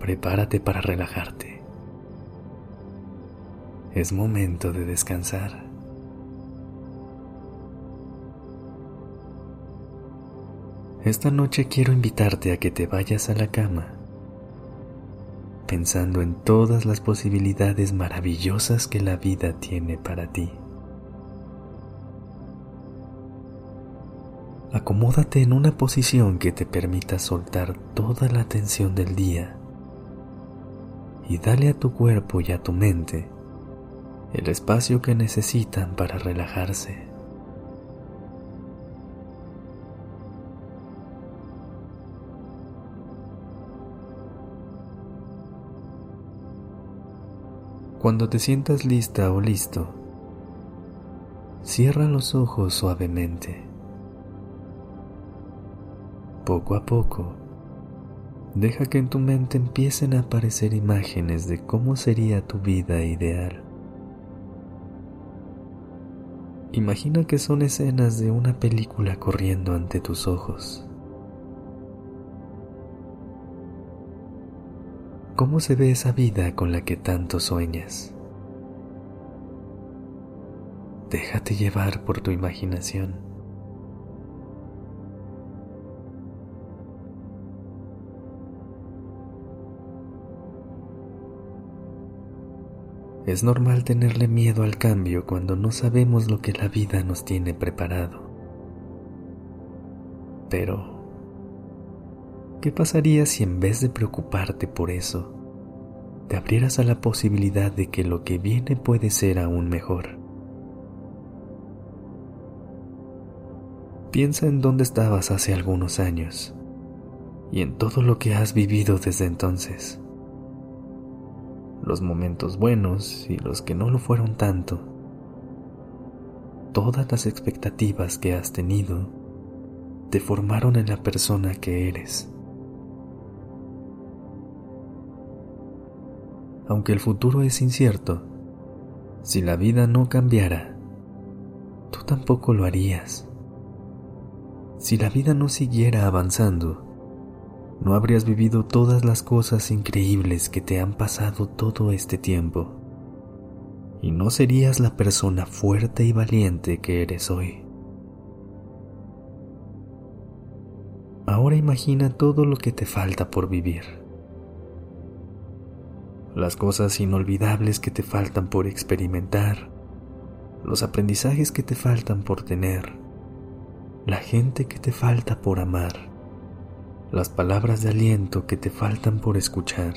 Prepárate para relajarte. Es momento de descansar. Esta noche quiero invitarte a que te vayas a la cama pensando en todas las posibilidades maravillosas que la vida tiene para ti. Acomódate en una posición que te permita soltar toda la tensión del día y dale a tu cuerpo y a tu mente el espacio que necesitan para relajarse. Cuando te sientas lista o listo, cierra los ojos suavemente. Poco a poco, deja que en tu mente empiecen a aparecer imágenes de cómo sería tu vida ideal. Imagina que son escenas de una película corriendo ante tus ojos. ¿Cómo se ve esa vida con la que tanto sueñas? Déjate llevar por tu imaginación. Es normal tenerle miedo al cambio cuando no sabemos lo que la vida nos tiene preparado. Pero, ¿qué pasaría si en vez de preocuparte por eso, te abrieras a la posibilidad de que lo que viene puede ser aún mejor? Piensa en dónde estabas hace algunos años y en todo lo que has vivido desde entonces los momentos buenos y los que no lo fueron tanto. Todas las expectativas que has tenido te formaron en la persona que eres. Aunque el futuro es incierto, si la vida no cambiara, tú tampoco lo harías. Si la vida no siguiera avanzando, no habrías vivido todas las cosas increíbles que te han pasado todo este tiempo y no serías la persona fuerte y valiente que eres hoy. Ahora imagina todo lo que te falta por vivir. Las cosas inolvidables que te faltan por experimentar, los aprendizajes que te faltan por tener, la gente que te falta por amar las palabras de aliento que te faltan por escuchar,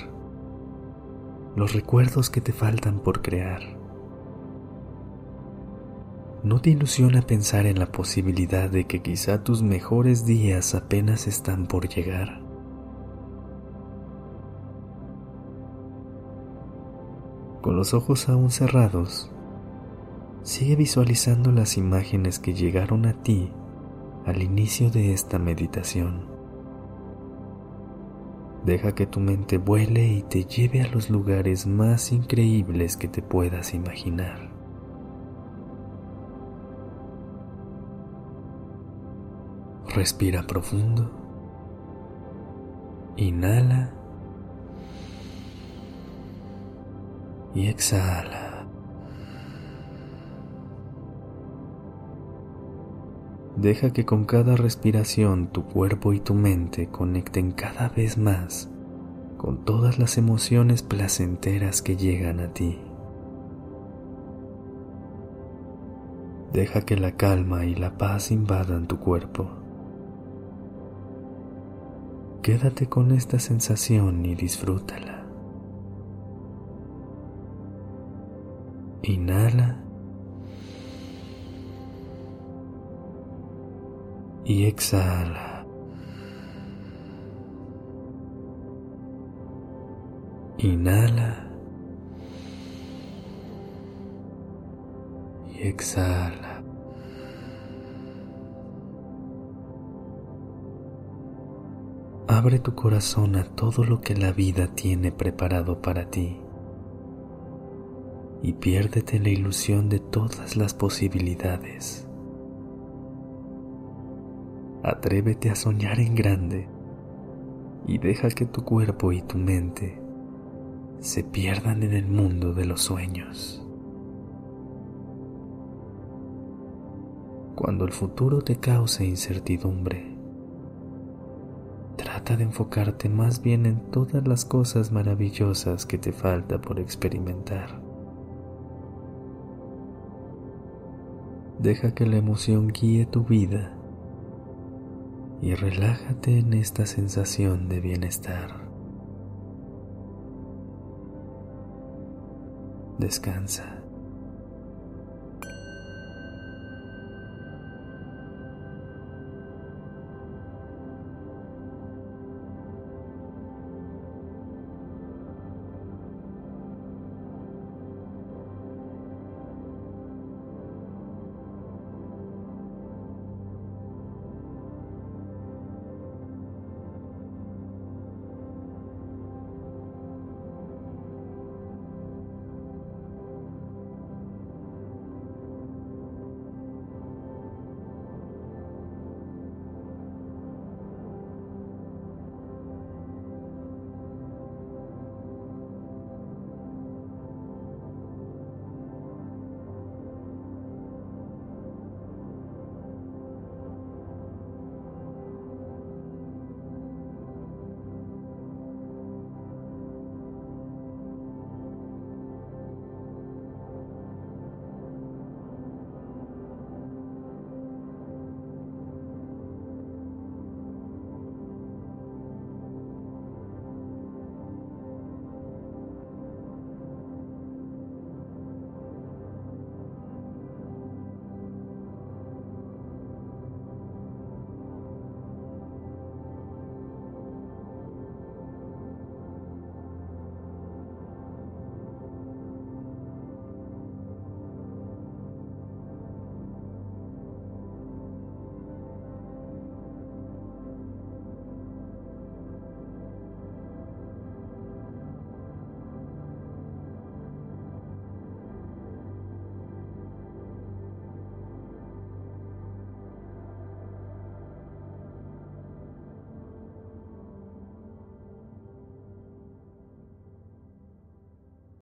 los recuerdos que te faltan por crear. No te ilusiona pensar en la posibilidad de que quizá tus mejores días apenas están por llegar. Con los ojos aún cerrados, sigue visualizando las imágenes que llegaron a ti al inicio de esta meditación. Deja que tu mente vuele y te lleve a los lugares más increíbles que te puedas imaginar. Respira profundo. Inhala. Y exhala. Deja que con cada respiración tu cuerpo y tu mente conecten cada vez más con todas las emociones placenteras que llegan a ti. Deja que la calma y la paz invadan tu cuerpo. Quédate con esta sensación y disfrútala. Inhala. Y exhala. Inhala. Y exhala. Abre tu corazón a todo lo que la vida tiene preparado para ti y piérdete en la ilusión de todas las posibilidades. Atrévete a soñar en grande y deja que tu cuerpo y tu mente se pierdan en el mundo de los sueños. Cuando el futuro te cause incertidumbre, trata de enfocarte más bien en todas las cosas maravillosas que te falta por experimentar. Deja que la emoción guíe tu vida y relájate en esta sensación de bienestar. Descansa.